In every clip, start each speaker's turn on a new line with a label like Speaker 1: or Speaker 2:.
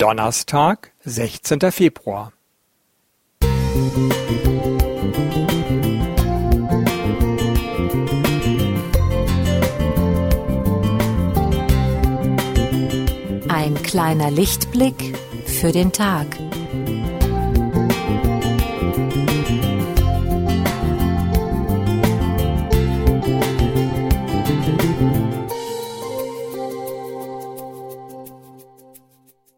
Speaker 1: Donnerstag, sechzehnter Februar.
Speaker 2: Ein kleiner Lichtblick für den Tag.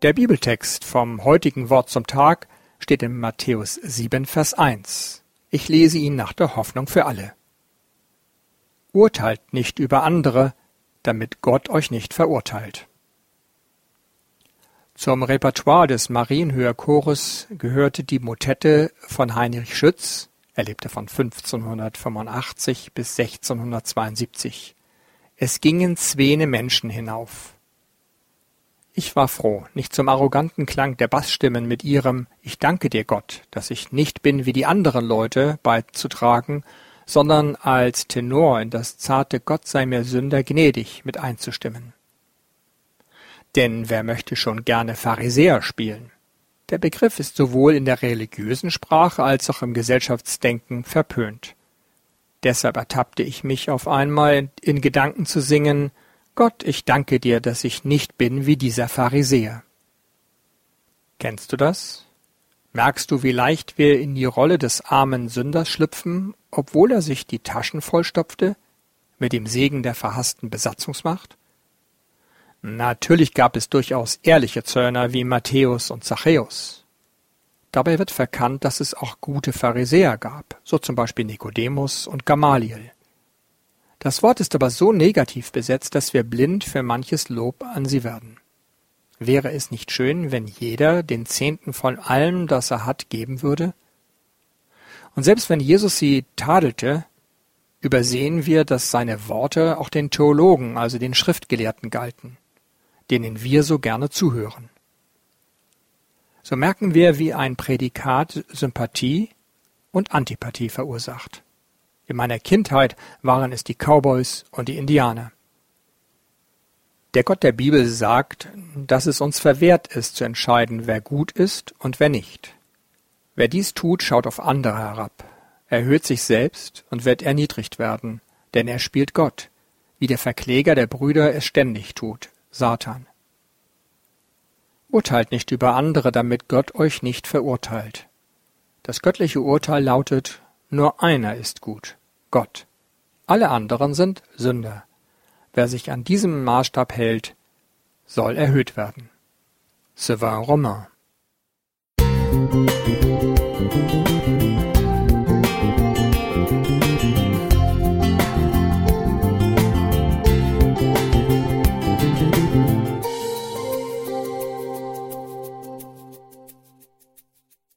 Speaker 1: Der Bibeltext vom heutigen Wort zum Tag steht in Matthäus 7, Vers 1. Ich lese ihn nach der Hoffnung für alle. Urteilt nicht über andere, damit Gott euch nicht verurteilt. Zum Repertoire des Marienhöher Chores gehörte die Motette von Heinrich Schütz, er lebte von 1585 bis 1672. Es gingen zwene Menschen hinauf. Ich war froh, nicht zum arroganten Klang der Bassstimmen mit ihrem Ich danke dir Gott, dass ich nicht bin wie die anderen Leute beizutragen, sondern als Tenor in das zarte Gott sei mir Sünder gnädig mit einzustimmen. Denn wer möchte schon gerne Pharisäer spielen? Der Begriff ist sowohl in der religiösen Sprache als auch im Gesellschaftsdenken verpönt. Deshalb ertappte ich mich auf einmal in Gedanken zu singen Gott, ich danke dir, dass ich nicht bin wie dieser Pharisäer. Kennst du das? Merkst du, wie leicht wir in die Rolle des armen Sünders schlüpfen, obwohl er sich die Taschen vollstopfte, mit dem Segen der verhassten Besatzungsmacht? Natürlich gab es durchaus ehrliche Zöllner wie Matthäus und Zachäus. Dabei wird verkannt, dass es auch gute Pharisäer gab, so zum Beispiel Nikodemus und Gamaliel. Das Wort ist aber so negativ besetzt, dass wir blind für manches Lob an sie werden. Wäre es nicht schön, wenn jeder den Zehnten von allem, das er hat, geben würde? Und selbst wenn Jesus sie tadelte, übersehen wir, dass seine Worte auch den Theologen, also den Schriftgelehrten galten, denen wir so gerne zuhören. So merken wir, wie ein Prädikat Sympathie und Antipathie verursacht. In meiner Kindheit waren es die Cowboys und die Indianer. Der Gott der Bibel sagt, dass es uns verwehrt ist zu entscheiden, wer gut ist und wer nicht. Wer dies tut, schaut auf andere herab, erhöht sich selbst und wird erniedrigt werden, denn er spielt Gott, wie der Verkläger der Brüder es ständig tut, Satan. Urteilt nicht über andere, damit Gott euch nicht verurteilt. Das göttliche Urteil lautet, nur einer ist gut. Gott. Alle anderen sind Sünder. Wer sich an diesem Maßstab hält, soll erhöht werden. Sylvain Romain